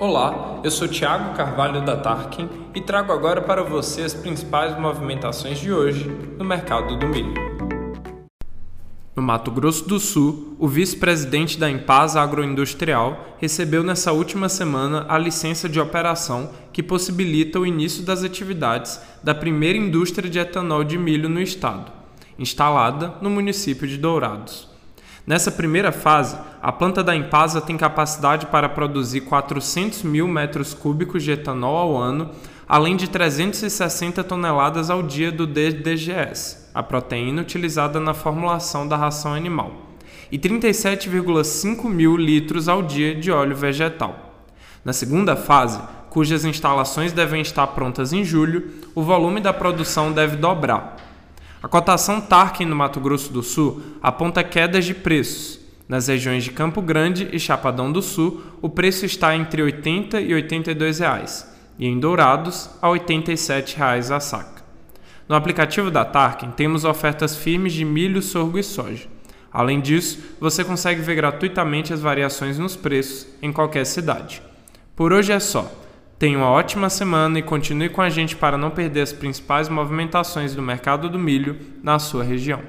Olá, eu sou Thiago Carvalho da Tarkin e trago agora para você as principais movimentações de hoje no mercado do milho. No Mato Grosso do Sul, o vice-presidente da Impasa Agroindustrial recebeu nessa última semana a licença de operação que possibilita o início das atividades da primeira indústria de etanol de milho no estado, instalada no município de Dourados. Nessa primeira fase, a planta da Impasa tem capacidade para produzir 400 mil metros cúbicos de etanol ao ano, além de 360 toneladas ao dia do DDGS, a proteína utilizada na formulação da ração animal, e 37,5 mil litros ao dia de óleo vegetal. Na segunda fase, cujas instalações devem estar prontas em julho, o volume da produção deve dobrar a cotação Tarkin no Mato Grosso do Sul aponta quedas de preços. Nas regiões de Campo Grande e Chapadão do Sul, o preço está entre R$ 80 e 82 reais, e em Dourados, a 87 reais a saca. No aplicativo da Tarkin temos ofertas firmes de milho, sorgo e soja. Além disso, você consegue ver gratuitamente as variações nos preços em qualquer cidade. Por hoje é só. Tenha uma ótima semana e continue com a gente para não perder as principais movimentações do mercado do milho na sua região.